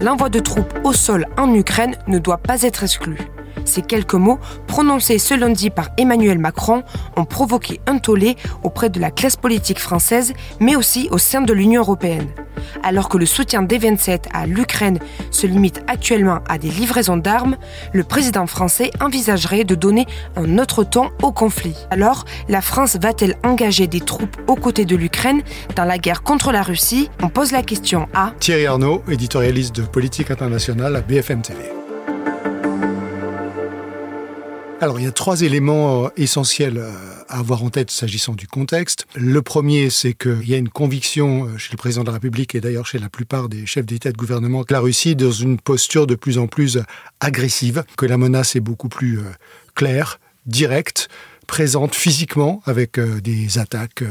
l'envoi de troupes au sol en Ukraine ne doit pas être exclu. Ces quelques mots, prononcés ce lundi par Emmanuel Macron, ont provoqué un tollé auprès de la classe politique française, mais aussi au sein de l'Union européenne. Alors que le soutien des 27 à l'Ukraine se limite actuellement à des livraisons d'armes, le président français envisagerait de donner un autre ton au conflit. Alors, la France va-t-elle engager des troupes aux côtés de l'Ukraine dans la guerre contre la Russie? On pose la question à Thierry Arnaud, éditorialiste de politique internationale à BFM TV. Alors, il y a trois éléments euh, essentiels euh, à avoir en tête s'agissant du contexte. Le premier, c'est qu'il y a une conviction euh, chez le président de la République et d'ailleurs chez la plupart des chefs d'État et de gouvernement que la Russie est dans une posture de plus en plus agressive, que la menace est beaucoup plus claire, directe, présente physiquement avec des attaques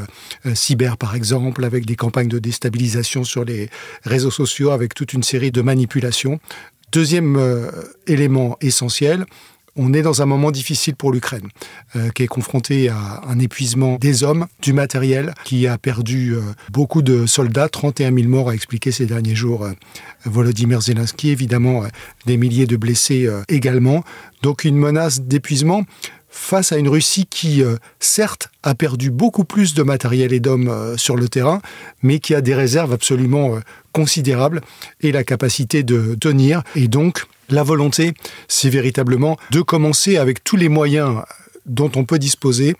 cyber par exemple, avec des campagnes de déstabilisation sur les réseaux sociaux, avec toute une série de manipulations. Deuxième élément essentiel, on est dans un moment difficile pour l'Ukraine, euh, qui est confrontée à un épuisement des hommes, du matériel, qui a perdu euh, beaucoup de soldats, 31 000 morts, a expliqué ces derniers jours euh, Volodymyr Zelensky, évidemment des milliers de blessés également. Donc une menace d'épuisement face à une Russie qui, certes, a perdu beaucoup plus de matériel et d'hommes sur le terrain, mais qui a des réserves absolument considérables et la capacité de tenir. Et donc, la volonté, c'est véritablement de commencer avec tous les moyens dont on peut disposer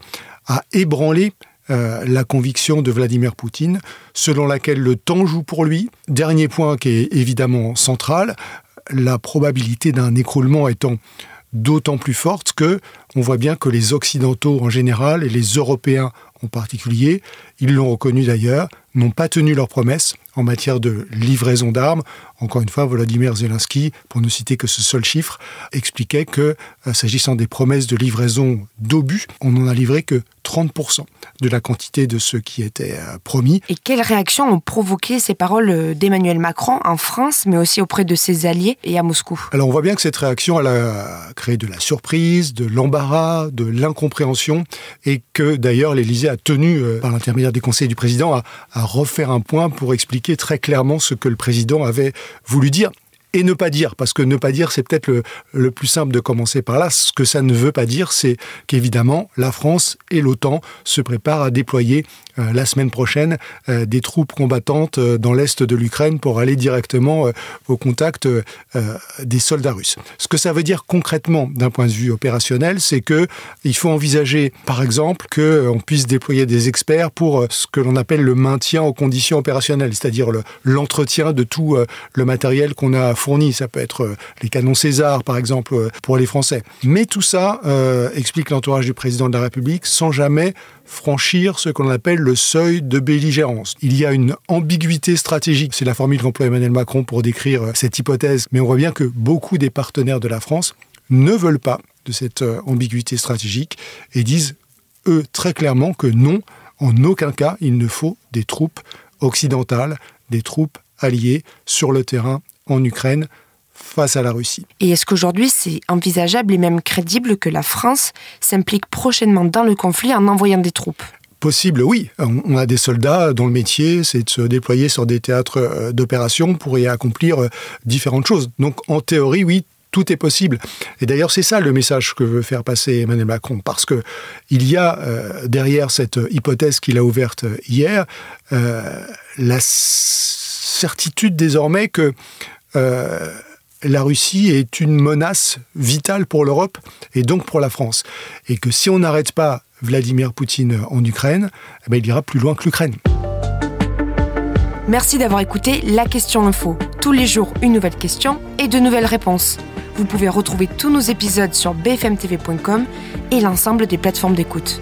à ébranler euh, la conviction de Vladimir Poutine, selon laquelle le temps joue pour lui. Dernier point qui est évidemment central, la probabilité d'un écroulement étant d'autant plus forte que on voit bien que les Occidentaux en général et les Européens en particulier, ils l'ont reconnu d'ailleurs, n'ont pas tenu leurs promesses en matière de livraison d'armes. Encore une fois, Volodymyr Zelensky, pour ne citer que ce seul chiffre, expliquait que, euh, s'agissant des promesses de livraison d'obus, on n'en a livré que 30% de la quantité de ce qui était euh, promis. Et quelles réactions ont provoqué ces paroles euh, d'Emmanuel Macron en France, mais aussi auprès de ses alliés et à Moscou? Alors on voit bien que cette réaction, elle a créé de la surprise, de l'embarras, de l'incompréhension, et que d'ailleurs l'Élysée a tenu, par l'intermédiaire des conseils du président, à, à refaire un point pour expliquer très clairement ce que le président avait voulu dire et ne pas dire, parce que ne pas dire, c'est peut-être le, plus simple de commencer par là. Ce que ça ne veut pas dire, c'est qu'évidemment, la France et l'OTAN se préparent à déployer euh, la semaine prochaine euh, des troupes combattantes euh, dans l'est de l'Ukraine pour aller directement au contact des soldats russes. Ce que ça veut dire concrètement d'un point de vue opérationnel, c'est que il faut envisager, par exemple, qu'on puisse déployer des experts pour ce que l'on appelle le maintien en conditions opérationnelles, c'est-à-dire l'entretien de tout le matériel qu'on a fourni. Ça peut être les canons César, par exemple, pour les Français. Mais tout ça, explique l'entourage du président de la République, sans jamais franchir ce qu'on appelle le seuil de belligérance. Il y a une ambiguïté stratégique, c'est la formule qu'emploie Emmanuel Macron pour décrire euh, cette hypothèse, mais on voit bien que beaucoup des partenaires de la France ne veulent pas de cette euh, ambiguïté stratégique et disent, eux, très clairement que non, en aucun cas, il ne faut des troupes occidentales, des troupes alliées sur le terrain en Ukraine face à la Russie. Et est-ce qu'aujourd'hui c'est envisageable et même crédible que la France s'implique prochainement dans le conflit en envoyant des troupes? Possible, oui. On a des soldats dont le métier, c'est de se déployer sur des théâtres euh, d'opération pour y accomplir euh, différentes choses. Donc, en théorie, oui, tout est possible. Et d'ailleurs, c'est ça le message que veut faire passer Emmanuel Macron, parce que il y a euh, derrière cette hypothèse qu'il a ouverte hier la certitude désormais que la Russie est une menace vitale pour l'Europe et donc pour la France. Et que si on n'arrête pas Vladimir Poutine en Ukraine, eh ben, il ira plus loin que l'Ukraine. Merci d'avoir écouté La Question Info. Tous les jours, une nouvelle question et de nouvelles réponses. Vous pouvez retrouver tous nos épisodes sur bfmtv.com et l'ensemble des plateformes d'écoute.